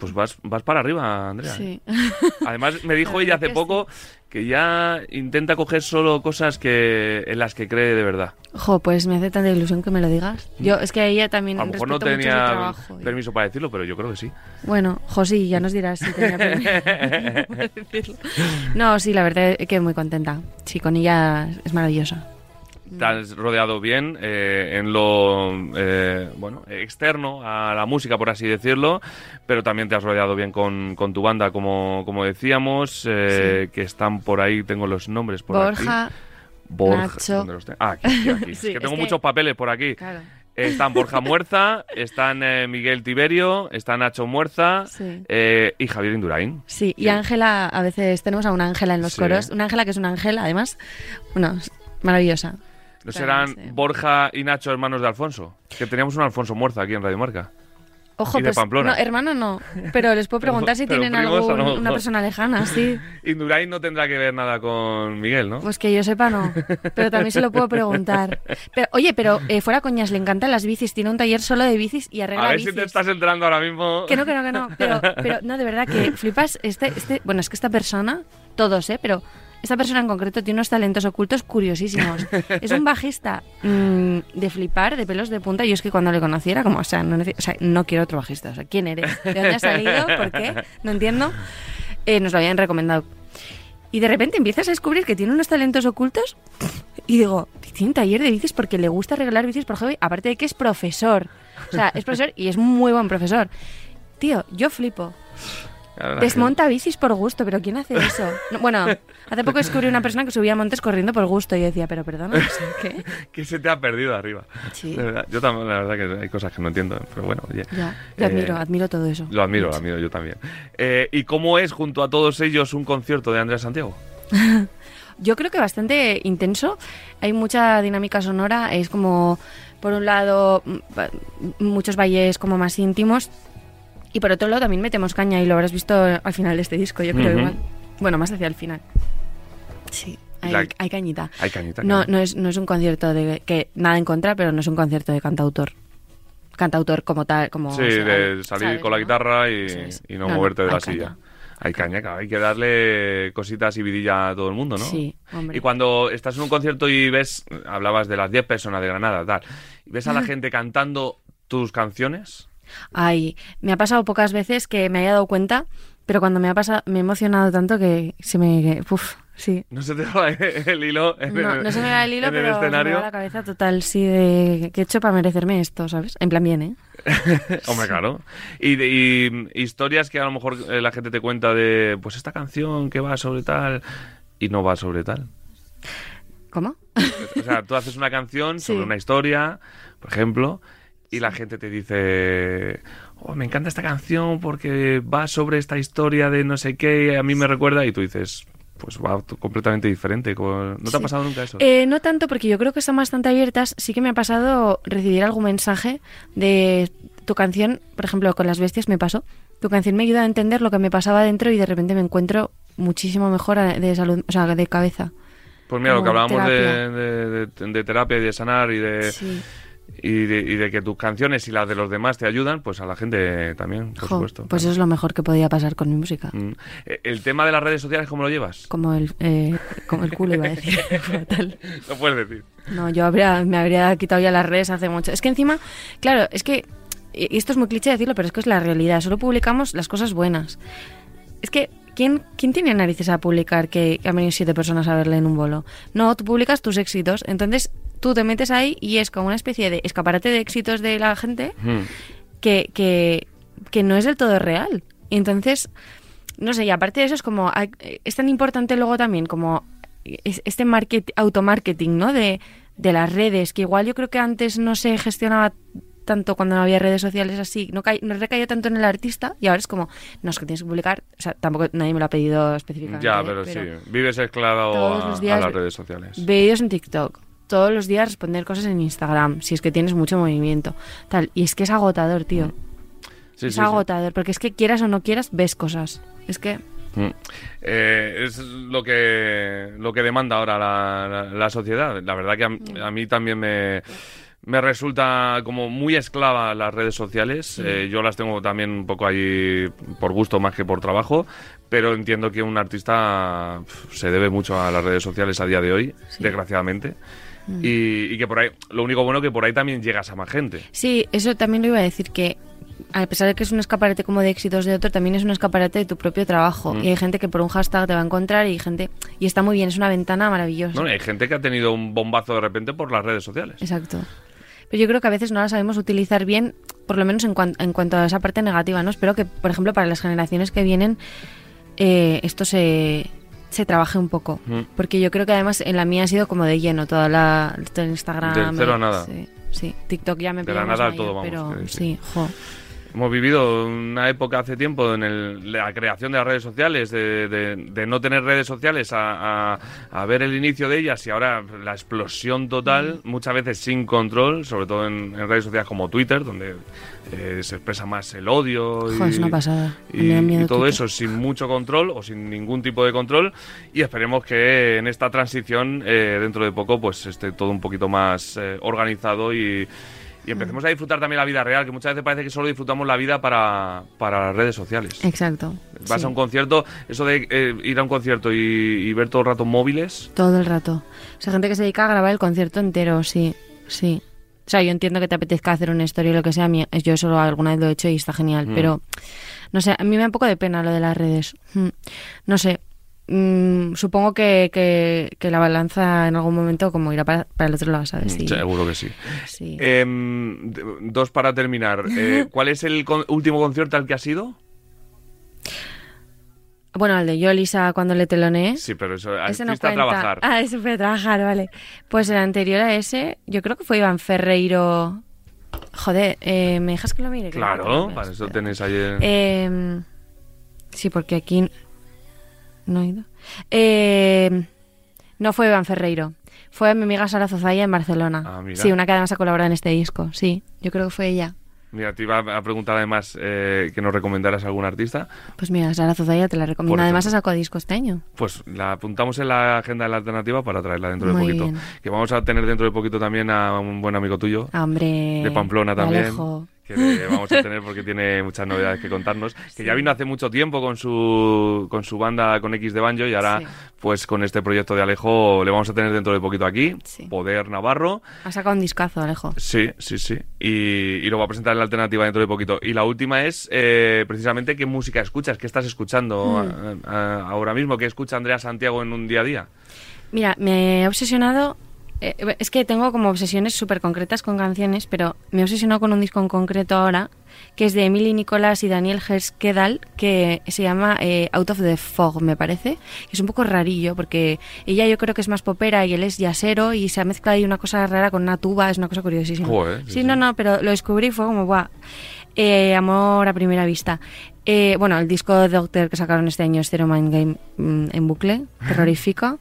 Pues vas, vas para arriba, Andrea. Sí. Además, me dijo *laughs* La ella hace poco que ya intenta coger solo cosas que en las que cree de verdad. Jo, pues me hace tanta ilusión que me lo digas. Yo, es que ella también A lo mejor no tenía trabajo. y- permiso para decirlo, pero yo creo que sí. Bueno, Josi, ya nos dirás si tenía *laughs* permiso para decirlo. No, sí, la verdad es que muy contenta. Sí, con ella es maravillosa. Te has rodeado bien eh, en lo eh, bueno externo a la música, por así decirlo, pero también te has rodeado bien con, con tu banda, como, como decíamos, eh, que están por ahí, tengo los nombres por aquí. Borja, Borja. Nacho. ¿dónde los? Ah, aquí, aquí, aquí. *laughs* Sí, es que es tengo que- muchos papeles por aquí. claro. Están Borja *laughs* Muerza, están eh, Miguel Tiberio, está Nacho Muerza Sí. eh, y Javier Indurain. Sí, y Sí. Ángela, a veces tenemos a una Ángela en los Sí. coros. Una Ángela que es una Ángel, además, bueno, maravillosa. ¿No serán sí. Borja y Nacho hermanos de Alfonso? Que teníamos un Alfonso Muerza aquí en Radio Marca. Ojo, Y de pues, Pamplona. no, hermano no, pero les puedo *laughs* preguntar si tienen algún, una persona lejana, sí. *laughs* Indurain no tendrá que ver nada con Miguel, ¿no? Pues que yo sepa no, pero también se lo puedo preguntar. Pero, oye, pero eh, fuera coñas, le encantan las bicis, tiene un taller solo de bicis y arregla a ver bicis. si te estás entrando ahora mismo. Que no, que no, que no, pero, pero no, de verdad que flipas, este, este, bueno, es que esta persona, todos, ¿eh? Pero esta persona en concreto tiene unos talentos ocultos curiosísimos. *laughs* Es un bajista mm, de flipar, de pelos de punta. Yo es que cuando le conociera, como, o sea, no, nece- o sea, no quiero otro bajista. O sea, ¿quién eres? ¿De dónde has salido? ¿Por qué? No entiendo. Eh, nos lo habían recomendado. Y de repente empiezas a descubrir que tiene unos talentos ocultos y digo, tiene un taller de bicis porque le gusta arreglar bicis por hobby, aparte de que es profesor. O sea, es profesor y es muy buen profesor. Tío, yo flipo. Desmonta bicis por gusto, pero ¿quién hace eso? No, bueno, hace poco descubrí una persona que subía montes corriendo por gusto y yo decía, pero perdona, ¿qué? *laughs* que se te ha perdido arriba. Sí. De verdad, yo también, la verdad que hay cosas que no entiendo, pero bueno, oye. Ya, yo Eh, admiro, admiro todo eso. Lo admiro, lo admiro yo también. Eh, ¿Y cómo es junto a todos ellos un concierto de Andrés Santiago? *laughs* Yo creo que bastante intenso. Hay mucha dinámica sonora. Es como, por un lado, muchos valles como más íntimos. Y por otro lado también metemos caña y lo habrás visto al final de este disco, yo creo Ujú. igual. Bueno, más hacia el final. Sí, hay, La- hay cañita. Hay cañita. No, claro. no es, no es un concierto de que nada en contra, pero no es un concierto de cantautor. Cantautor como tal, como Sí, o sea, de salir ¿sabes, con la guitarra y, no, No, no, moverte de la caña. silla. Hay caña, hay que darle cositas y vidilla a todo el mundo, ¿no? Sí, hombre. Y cuando estás en un concierto y ves, hablabas de las 10 personas de Granada, tal, y ves a la *laughs* gente cantando tus canciones, Ay, me ha pasado pocas veces que me haya dado cuenta, pero cuando me ha pasado, me he emocionado tanto que se me... Uf, sí. no se te va *laughs* el hilo en No, el, no se me va el hilo, el pero se me va la cabeza total, sí, de qué he hecho para merecerme esto, ¿sabes? En plan bien, ¿eh? *laughs* Hombre, claro. Y, de- y historias que a lo mejor eh, la gente te cuenta de, pues esta canción que va sobre tal y no va sobre tal. ¿Cómo? O sea, tú haces una canción *laughs* sobre Sí. una historia, por ejemplo, y la gente te dice, oh, me encanta esta canción porque va sobre esta historia de no sé qué, a mí me recuerda, y tú dices, pues va completamente diferente. ¿No te ha pasado nunca eso? Eh, no tanto porque yo creo que están bastante abiertas. Sí que me ha pasado recibir algún mensaje de tu canción, por ejemplo, con las bestias me pasó. Tu canción me ayuda a entender lo que me pasaba dentro y de repente me encuentro muchísimo mejor de salud, o sea, de cabeza. pues mira, lo que hablábamos de, terapia. de- de- de terapia y de sanar y de, Sí. Y, de, y de que tus canciones y las de los demás te ayudan, pues a la gente también, por Jo, supuesto. pues eso es lo mejor que podía pasar con mi música. Mm. Eh, El tema de las redes sociales, ¿cómo lo llevas? Como el, eh, como el culo iba a decir. *laughs* Fatal. No puedes decir. No, yo habría, me habría quitado ya las redes hace mucho. Es que encima, claro, es que, y esto es muy cliché decirlo, pero es que es la realidad. Solo publicamos las cosas buenas. Es que, ¿quién, ¿quién tiene narices a publicar que han venido siete personas a verle en un bolo? No, tú publicas tus éxitos. Entonces tú te metes ahí y es como una especie de escaparate de éxitos de la gente Mm. que, que, que no es del todo real. Y entonces, no sé, y aparte de eso es como, es tan importante luego también como es- este market, automarketing, ¿no? De, de las redes, que igual yo creo que antes no se gestionaba tanto cuando no había redes sociales así, no, no recaía tanto en el artista y ahora es como, no, es que tienes que publicar, o sea, tampoco nadie me lo ha pedido específicamente. Ya, pero, sí. Vives esclavo a, a las redes sociales. Vídeos en TikTok. Todos los días responder cosas en Instagram, si es que tienes mucho movimiento. Tal. Y es que es agotador, tío. Sí, es sí, sí. agotador, porque es que quieras o no quieras, ves cosas. Es que. Mm. Eh, es lo que lo que demanda ahora la, la- la sociedad. La verdad que a, a mí también me, me resulta como muy esclava las redes sociales. Eh, yo las tengo también un poco ahí por gusto más que por trabajo, pero entiendo que un artista se debe mucho a las redes sociales a día de hoy, desgraciadamente. Y, y que por ahí, lo único bueno que por ahí también llegas a más gente. Sí, eso también lo iba a decir que. A pesar de que es un escaparate como de éxitos de otro, también es un escaparate de tu propio trabajo. Mm. Y hay gente que por un hashtag te va a encontrar y gente. Y está muy bien, es una ventana maravillosa. No, hay gente que ha tenido un bombazo de repente por las redes sociales. Exacto. Pero yo creo que a veces no la sabemos utilizar bien, por lo menos en, cuan- en cuanto a esa parte negativa, ¿no? Espero que, por ejemplo, para las generaciones que vienen, eh, esto se, se trabaje un poco. Mm. Porque yo creo que además en la mía ha sido como de lleno, toda la todo el Instagram. Del cero a nada. Sí, sí. TikTok ya me De la nada mayor, todo, vamos, Pero sí. jo. Hemos vivido una época hace tiempo en el- la creación de las redes sociales, de, de- de no tener redes sociales a, a- a ver el inicio de ellas y ahora la explosión total, muchas veces sin control, sobre todo en, en redes sociales como Twitter, donde eh, se expresa más el odio y, Jo, es una pasada. y- Me da miedo y todo eso sin mucho control o sin ningún tipo de control. Y esperemos que en esta transición eh, dentro de poco pues esté todo un poquito más eh, organizado y, y empecemos a disfrutar también la vida real, que muchas veces parece que solo disfrutamos la vida para, para las redes sociales. Exacto. Vas sí. a un concierto, eso de eh, ir a un concierto y, y ver todo el rato móviles, Todo el rato. O sea, gente que se dedica a grabar el concierto entero, sí, sí. O sea, yo entiendo que te apetezca hacer una historia o lo que sea. Yo eso alguna vez lo he hecho y está genial. Mm. Pero, no sé, a mí me da un poco de pena lo de las redes. Mm. No sé. Mm, supongo que, que, que la balanza en algún momento como irá para, para el otro lado, ¿sabes? Sí. Mm, seguro que sí. sí. Em, dos para terminar. Eh, *laughs* ¿Cuál es el con- último concierto al que has ido? Bueno, el de Yolisa cuando le teloneé. Sí, pero eso, Ese no fuiste a cuenta. trabajar. Ah, ese fue a trabajar, vale. Pues el anterior a ese, yo creo que fue Iván Ferreiro. Joder, eh, ¿me dejas que lo mire? Claro, acuerdo, para eso tenéis el- Eh, sí, porque aquí no he ido. Eh, no fue Iván Ferreiro. Fue mi amiga Sara Zozaya en Barcelona. Ah, mira. Sí, una que además ha colaborado en este disco. Sí, yo creo que fue ella. Mira, te iba a preguntar además eh, que nos recomendaras algún artista. Pues mira, Sara Zozaya te la recomiendo. Además ha sacado disco este año. Pues la apuntamos en la agenda de la alternativa para traerla dentro de poquito. bien. Que vamos a tener dentro de poquito también a un buen amigo tuyo, Ah, Hombre. de Pamplona también. Alejo. Que le vamos a tener porque tiene muchas novedades que contarnos. Que ya vino hace mucho tiempo con su, con su banda con X de Banjo y ahora, Sí. pues con este proyecto de Alejo, le vamos a tener dentro de poquito aquí. Sí. Poder Navarro. Ha sacado un discazo, Alejo. Sí, sí, sí. Y, y lo va a presentar en la alternativa dentro de poquito. Y la última es eh, precisamente qué música escuchas, qué estás escuchando Mm. a- a- ahora mismo, qué escucha Andrea Santiago en un día a día. Mira, me he obsesionado. Eh, es que tengo como obsesiones súper concretas con canciones, pero me he obsesionado con un disco en concreto ahora, que es de Emily Nicolás y Daniel Herskedal, que se llama eh, Out of the Fog, me parece. Que es un poco rarillo, porque ella yo creo que es más popera y él es yacero, y se ha mezclado ahí una cosa rara con una tuba, es una cosa curiosísima. Joder, sí, sí, sí. no, no, pero lo descubrí y fue como, guau. Eh, amor a primera vista. Eh, bueno, el disco de Doctor que sacaron este año es Zero Mind Game mm, en bucle, *laughs* terrorífico.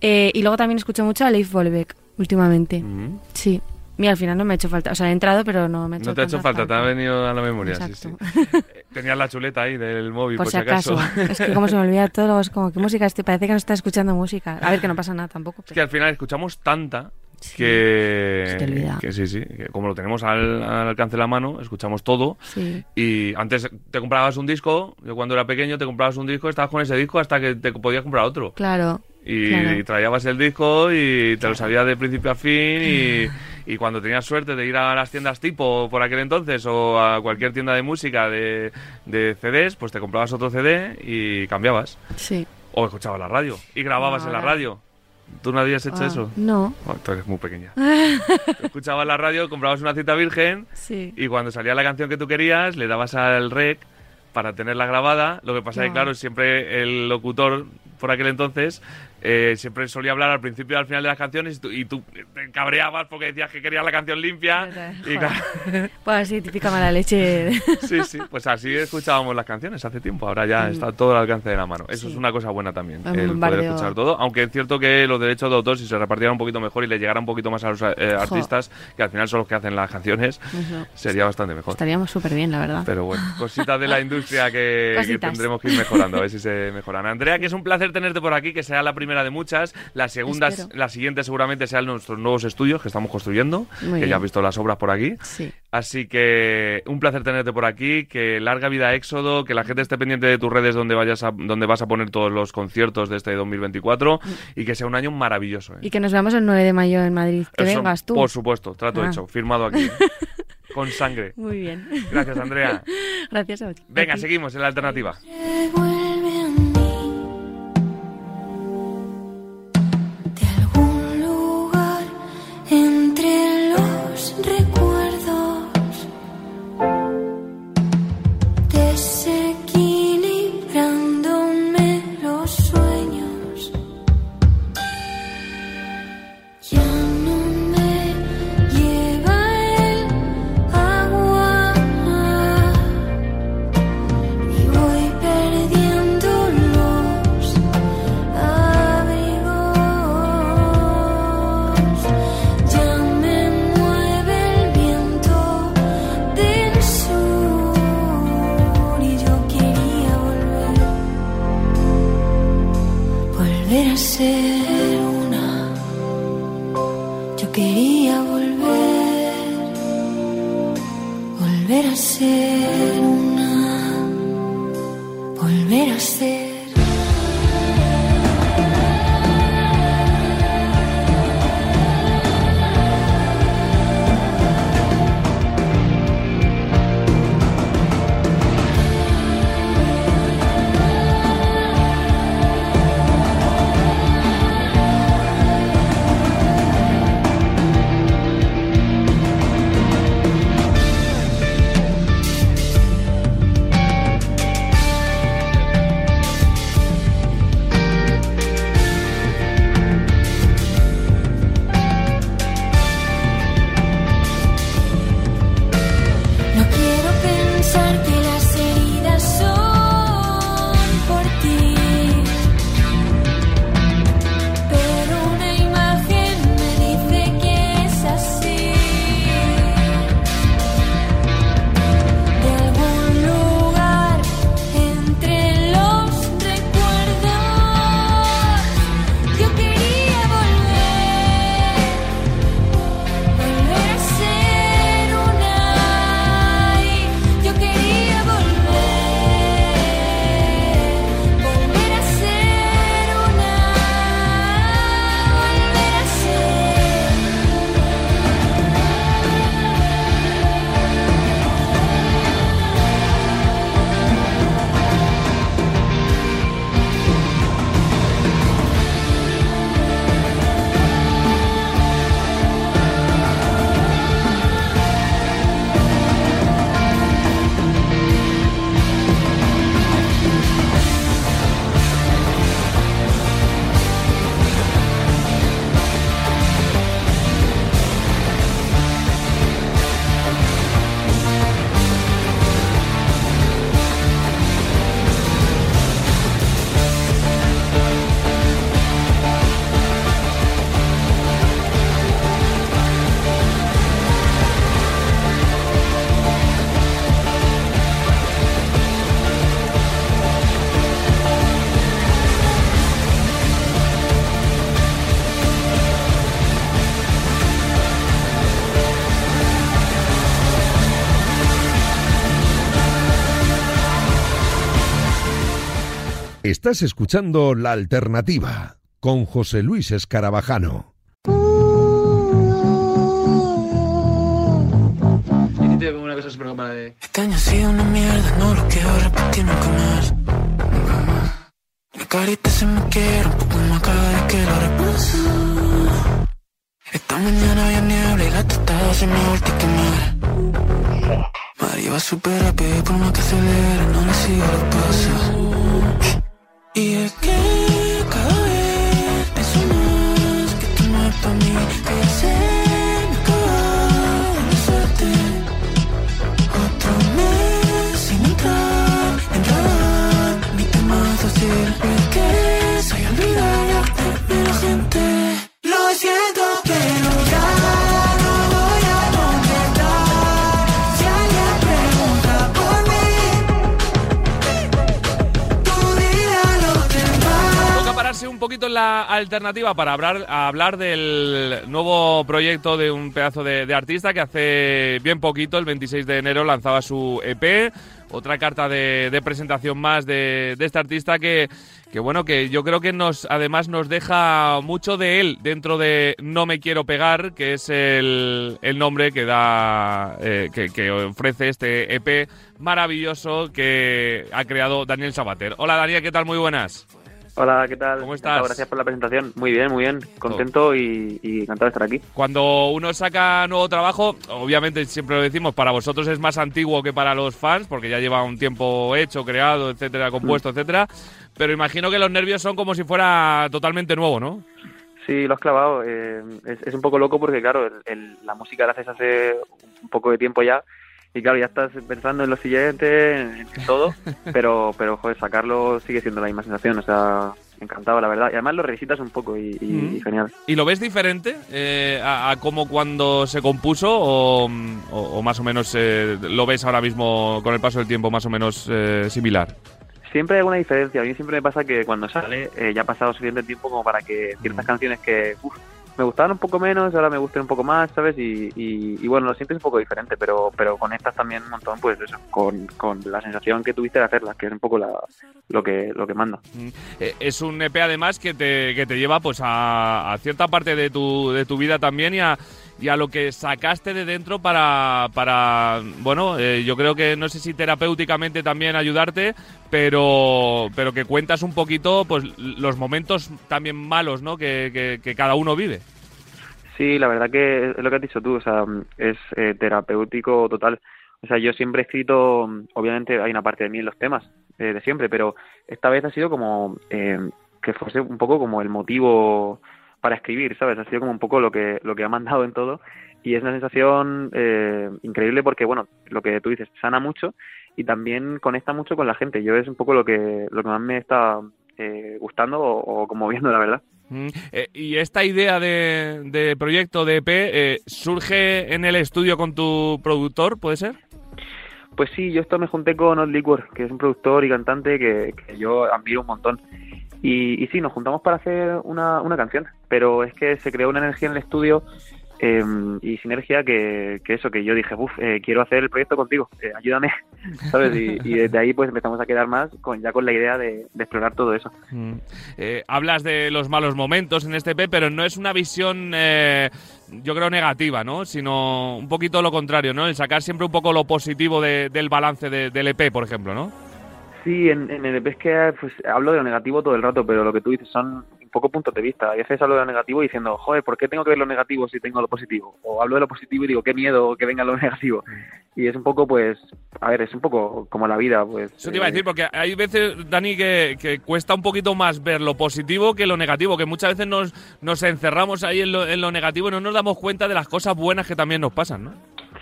Eh, y luego también escucho mucho a Leif Volbeck últimamente. Mm. Sí. Mira, al final no me ha hecho falta. O sea, he entrado, pero no me ha hecho No te ha hecho falta, te ha venido a la memoria, sí, Exacto. sí. Eh, Tenías la chuleta ahí del móvil, Por si acaso. es que como se me olvida todo, luego es como, ¿qué música estoy? Parece que no está escuchando música. A ver, que no pasa nada tampoco. Es que al final escuchamos tanta Sí, que, se que sí, sí, que como lo tenemos al, al alcance de la mano, escuchamos todo. Sí. Y antes te comprabas un disco, yo cuando era pequeño te comprabas un disco, estabas con ese disco hasta que te podías comprar otro. Claro. Y Claro. el disco y te lo sabías de principio a fin y, y cuando tenías suerte de ir a las tiendas tipo por aquel entonces o a cualquier tienda de música de, de CDs, pues te comprabas otro CD y cambiabas. Sí. O escuchabas la radio y grababas en la radio. ¿Tú no habías hecho Ah, eso? No. Tú eres muy pequeña. *laughs* Escuchabas la radio, comprabas una cita virgen Sí. y cuando salía la canción que tú querías, le dabas al rec para tenerla grabada. Lo que pasa es que, claro, siempre el locutor por aquel entonces eh, siempre solía hablar al principio y al final de las canciones y tú, y tú te cabreabas porque decías que querías la canción limpia. Y Joder. claro, *laughs* Pues sí, típica mala leche. *laughs* sí, sí, pues así escuchábamos las canciones hace tiempo. Ahora ya Mm. está todo al alcance de la mano. Eso Sí. es una cosa buena también, el poder escuchar todo. Aunque es cierto que los derechos de autor, si se repartieran un poquito mejor y le llegara un poquito más a los eh, artistas, que al final son los que hacen las canciones, Eso. sería bastante mejor. Estaríamos súper bien, la verdad. Pero bueno, cositas de la industria que, que *laughs* tendremos que ir mejorando, a ver si se mejoran. Andrea, que es un placer tenerte por aquí, que sea la primera de muchas. La segunda, Espero. la siguiente seguramente sean nuestros nuevos estudios que estamos construyendo, Muy que bien. ya has visto las obras por aquí. Sí. Así que un placer tenerte por aquí, que larga vida Éxodo, que la gente esté pendiente de tus redes donde vayas a, donde vas a poner todos los conciertos de este 2024 y que sea un año maravilloso. ¿eh? Y que nos veamos el 9 de mayo en Madrid. Que Eso, vengas tú. Por supuesto, trato Ah. hecho, firmado aquí. Con sangre. *laughs* Muy bien. Gracias, Andrea. *laughs* Gracias a ti. Venga, A ti. seguimos en la alternativa. Los ser una. Yo quería volver, volver a ser Estás escuchando La Alternativa con José Luis Escarabajano. Este año ha sido una mierda, no lo quiero repetir nunca más. Nunca más. La carita se me quiere un poco más cada vez que lo repaso. Esta mañana había niebla y la tostada se me volvió a quemar. María va súper rápido y por más que acelere no le sigo los pasos. Y en la alternativa para hablar, hablar del nuevo proyecto de un pedazo de, de artista que hace bien poquito, el 26 de enero, lanzaba su EP. Otra carta de, de presentación más de, de este artista que, que, bueno, que yo creo que nos además nos deja mucho de él dentro de No me quiero pegar, que es el, el nombre que da, eh, que, que ofrece este EP maravilloso que ha creado Daniel Sabater. Hola Daniel, ¿qué tal? Muy buenas. Hola, ¿qué tal? ¿Cómo estás? Gracias por la presentación. Muy bien, muy bien. Contento y, y encantado de estar aquí. Cuando uno saca nuevo trabajo, obviamente siempre lo decimos, para vosotros es más antiguo que para los fans, porque ya lleva un tiempo hecho, creado, etcétera, compuesto, etcétera. Pero imagino que los nervios son como si fuera totalmente nuevo, ¿no? Sí, lo has clavado. eh, es, es un poco loco porque, claro, el- el- la música la haces hace un poco de tiempo ya. Y claro, ya estás pensando en lo siguiente, en, todo. *laughs* pero, pero, joder, sacarlo sigue siendo la misma sensación. O sea, encantado, la verdad. Y además lo revisitas un poco y, y- Mm. y genial. ¿Y lo ves diferente eh, a, a como cuando se compuso o, o- o más o menos eh, lo ves ahora mismo con el paso del tiempo más o menos eh, similar? Siempre hay alguna diferencia. A mí siempre me pasa que cuando sale eh, ya ha pasado suficiente tiempo como para que ciertas Mm. canciones que uf, me gustaban un poco menos, ahora me gusten un poco más, ¿sabes? Y, y, y bueno, lo sientes un poco diferente, pero pero conectas también un montón, pues eso, con, con la sensación que tuviste de hacerlas, que es un poco la, lo que lo que manda. Mm. Eh, es un EP además que te, que te lleva pues a, a cierta parte de tu, de tu vida también y a, y a lo que sacaste de dentro para, para bueno, eh, yo creo que no sé si terapéuticamente también ayudarte, pero, pero que cuentas un poquito pues los momentos también malos ¿no? que, que- que cada uno vive. Sí, la verdad que es lo que has dicho tú, o sea, es eh, terapéutico total. O sea, yo siempre he escrito, obviamente hay una parte de mí en los temas, eh, de siempre, pero esta vez ha sido como eh, que fuese un poco como el motivo para escribir, ¿sabes? Ha sido como un poco lo que, lo que ha mandado en todo y es una sensación eh, increíble porque, bueno, lo que tú dices, sana mucho y también conecta mucho con la gente. Yo es un poco lo que, lo que más me está eh, gustando o, o conmoviendo, la verdad. Mm, eh, y esta idea de, de proyecto de EP eh, surge en el estudio con tu productor, ¿puede ser? Pues sí, yo esto me junté con Odd Liquor, que es un productor y cantante que, que yo admiro un montón. Y, y sí, nos juntamos para hacer una, una canción, pero es que se creó una energía en el estudio eh, y sinergia que, eso, que yo dije, uff, quiero hacer el proyecto contigo, eh, ayúdame, *laughs* ¿sabes? Y, desde ahí pues empezamos a quedar más con ya con la idea de, explorar todo eso. Mm. Eh, hablas de los malos momentos en este EP, pero no es una visión, eh, yo creo, negativa, ¿no? Sino un poquito lo contrario, ¿no? El sacar siempre un poco lo positivo de- del balance de- del EP, por ejemplo, ¿no? Sí, en, en el EP es que pues, hablo de lo negativo todo el rato, pero lo que tú dices son un poco puntos de vista. A veces hablo de lo negativo diciendo, joder, ¿por qué tengo que ver lo negativo si tengo lo positivo? O hablo de lo positivo y digo, qué miedo que venga lo *laughs* negativo. Y es un poco, pues, a ver, es un poco como la vida, pues. Eso te iba a eh, decir, porque hay veces, Dani, que, que cuesta un poquito más ver lo positivo que lo negativo, que muchas veces nos, nos encerramos ahí en lo, en lo negativo y no nos damos cuenta de las cosas buenas que también nos pasan, ¿no?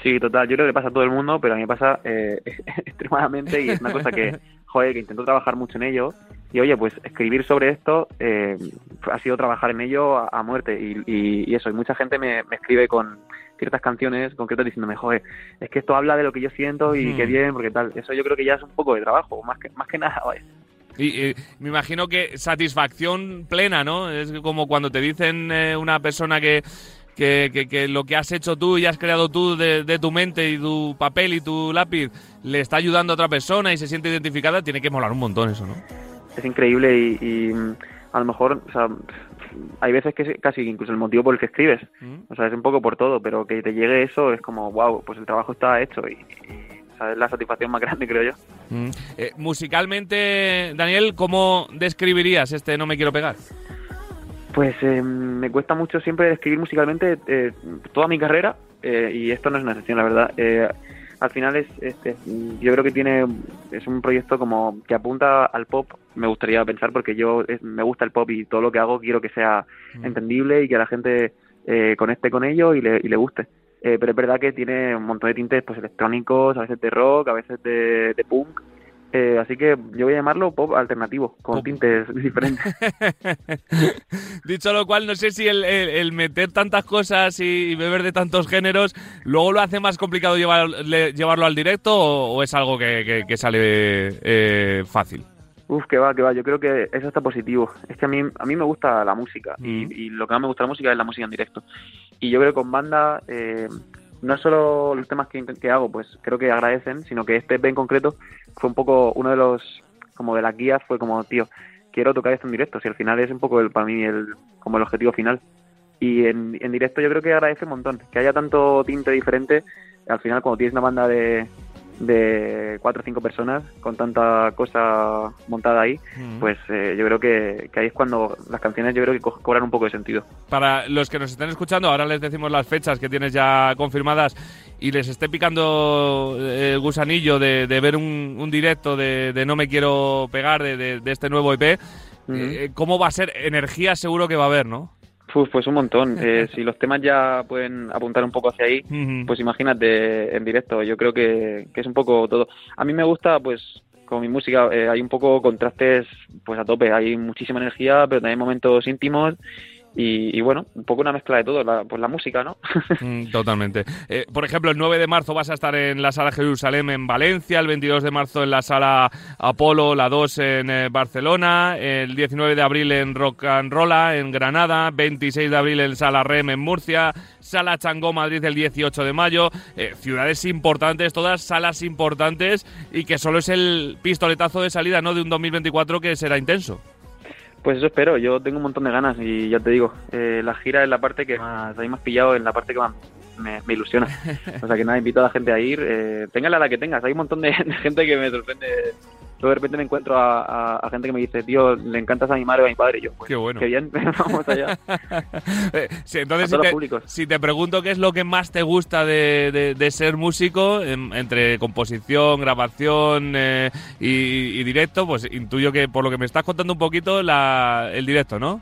Sí, total. Yo creo que le pasa a todo el mundo, pero a mí me pasa eh, *laughs* extremadamente y es una cosa que, *laughs* joder, que intento trabajar mucho en ello. Y oye, pues escribir sobre esto eh, ha sido trabajar en ello a, a muerte. Y, y- y eso, y mucha gente me, me escribe con ciertas canciones concretas diciéndome, joder, es que esto habla de lo que yo siento y Ujú. qué bien, porque tal. Eso yo creo que ya es un poco de trabajo, más que, más que nada, *laughs* vaya. Y, y me imagino que satisfacción plena, ¿no? Es como cuando te dicen eh, una persona que, que, que- que lo que has hecho tú y has creado tú de, de tu mente y tu papel y tu lápiz le está ayudando a otra persona y se siente identificada, tiene que molar un montón eso, ¿no? es increíble y, y, a lo mejor, o sea, hay veces que es casi incluso el motivo por el que escribes. Mm. O sea, es un poco por todo, pero que te llegue eso es como, wow, pues el trabajo está hecho y, y, o sea, es la satisfacción más *laughs* grande, creo yo. Mm. Eh, musicalmente, Daniel, ¿cómo describirías este No me quiero pegar? Pues eh, me cuesta mucho siempre escribir musicalmente eh, toda mi carrera eh, y esto no es una excepción, la verdad. Eh, al final es, este, yo creo que tiene es un proyecto como que apunta al pop. Me gustaría pensar porque yo es- me gusta el pop y todo lo que hago quiero que sea Mm. entendible y que la gente eh, conecte con ello y le, y le guste. Eh, pero es verdad que tiene un montón de tintes pues electrónicos, a veces de rock, a veces de, de punk. Eh, así que yo voy a llamarlo pop alternativo, con Pop. tintes *laughs* diferentes. *laughs* Dicho lo cual, no sé si el, el- el meter tantas cosas y, y beber de tantos géneros luego lo hace más complicado llevar- le- llevarlo al directo o, o es algo que, que- que sale eh, fácil. Uf, que va, que va. Yo creo que eso está positivo. Es que a mí, a mí me gusta la música y, y lo que más me gusta de la música es la música en directo. Y yo creo que con banda, eh, no solo los temas que, hago, pues creo que agradecen, sino que este en concreto fue un poco uno de los, como de las guías, fue como, tío, quiero tocar esto en directo. Si al final es un poco el, para mí el, como el objetivo final. Y en, en directo yo creo que agradece un montón. Que haya tanto tinte diferente, al final cuando tienes una banda de, de cuatro o cinco personas con tanta cosa montada ahí, pues eh, yo creo que, que ahí es cuando las canciones yo creo que co- cobran un poco de sentido. Para los que nos estén escuchando, ahora les decimos las fechas que tienes ya confirmadas y les esté picando eh, el gusanillo de, de ver un, un directo de, de No me quiero pegar de, este nuevo EP. Eh, ¿Cómo va a ser? Energía seguro que va a haber, ¿no? Uf, pues un montón. *laughs* Eh, si los temas ya pueden apuntar un poco hacia ahí, pues imagínate en directo. Yo creo que, que es un poco todo. A mí me gusta, pues, con mi música eh, hay un poco contrastes, pues a tope. Hay muchísima energía, pero también momentos íntimos. Y, y bueno, un poco una mezcla de todo, la, pues la música, ¿no? *laughs* Mm, Totalmente. Eh, por ejemplo, el 9 de marzo vas a estar en la sala Jerusalén en Valencia, el 22 de marzo en la sala Apolo, la 2 en eh, Barcelona, el 19 de abril en Rock and Rolla en Granada, 26 de abril en Sala Rem en Murcia, Sala Changó Madrid el 18 de mayo, eh, ciudades importantes, todas salas importantes y que solo es el pistoletazo de salida no de un 2024 que será intenso. Pues eso espero, yo tengo un montón de ganas y ya te digo, eh, la gira es la parte que más, ahí más pillado, en la parte que más me, me ilusiona. *laughs* O sea que nada, invito a la gente a ir, eh, téngala la que tengas, hay un montón de, *laughs* de gente que me sorprende. De repente me encuentro a, a- a gente que me dice, tío, le encantas a mi madre o a mi padre, y yo, pues, Qué bueno. qué bien, *laughs* vamos allá. *laughs* Eh, sí, entonces, si te, públicos. si te pregunto qué es lo que más te gusta de, de- de ser músico, em, entre composición, grabación eh, y, y directo, pues intuyo que por lo que me estás contando un poquito, la, el directo, ¿no?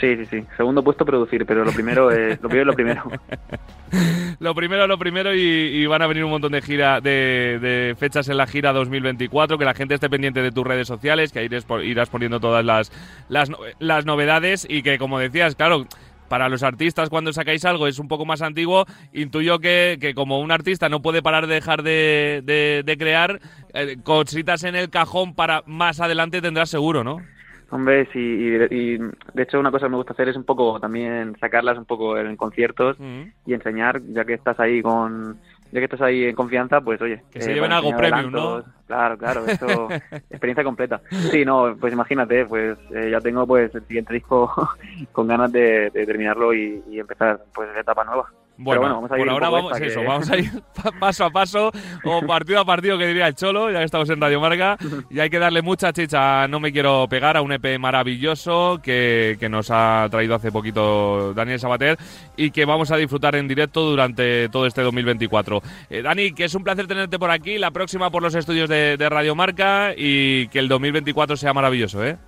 Sí, sí, sí. Segundo puesto producir, pero lo primero es lo primero es lo primero. *laughs* Lo primero, lo primero, y, van a venir un montón de gira, de, de fechas en la gira 2024, que la gente esté pendiente de tus redes sociales, que ahí irás, po- irás poniendo todas las, las, las novedades y que, como decías, claro, para los artistas cuando sacáis algo es un poco más antiguo, intuyo que, que como un artista no puede parar de dejar de, de- de crear, eh, cositas en el cajón para más adelante tendrás seguro, ¿no? Hombre, sí, y, y de hecho una cosa que me gusta hacer es un poco también sacarlas un poco en conciertos y enseñar, ya que estás ahí con, ya que estás ahí en confianza, pues oye, Que se eh, lleven para algo premium, ¿no? Claro, claro, eso, *laughs* experiencia completa. Sí, no, pues imagínate, pues eh, ya tengo pues el siguiente disco *laughs* con ganas de, de terminarlo y, y empezar pues la etapa nueva. Bueno, bueno, vamos a ir por un ahora vamos, eso, que- vamos a ir *laughs* pa- paso a paso o partido a partido, que diría el Cholo, ya que estamos en Radio Marca. Y hay que darle mucha chicha No Me Quiero Pegar, a un EP maravilloso que, que nos ha traído hace poquito Daniel Sabater y que vamos a disfrutar en directo durante todo este 2024. Eh, Dani, que es un placer tenerte por aquí, la próxima por los estudios de, de Radio Marca y que el 2024 sea maravilloso, ¿eh?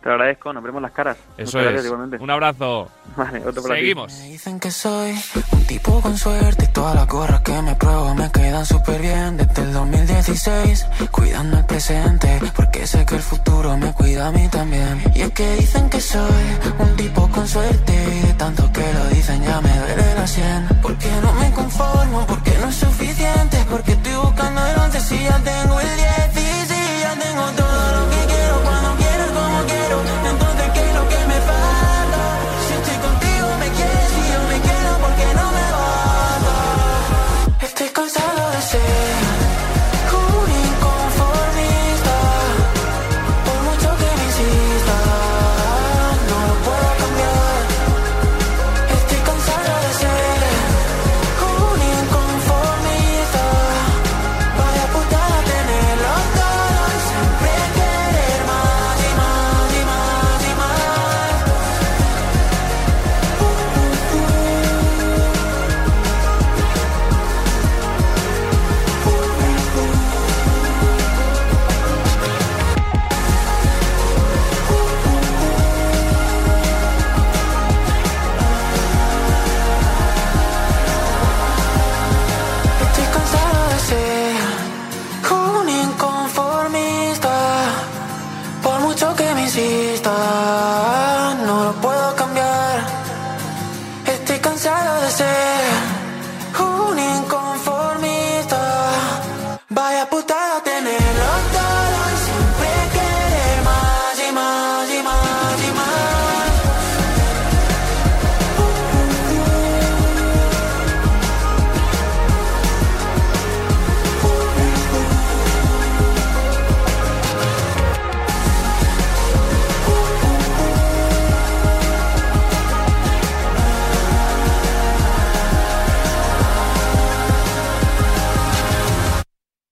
Te lo agradezco, nos veremos las caras. Eso gracias, es. Igualmente. Un abrazo. Vale, otro para Seguimos. Me dicen que soy un tipo con suerte todas las gorras que me pruebo me quedan súper bien desde el 2016, cuidando el presente, porque sé que el futuro me cuida a mí también. Y es que dicen que soy un tipo con suerte y de tanto que lo dicen ya me duele la sien. Porque no me conformo, porque no es suficiente, porque estoy buscando el once si ya tengo el 10.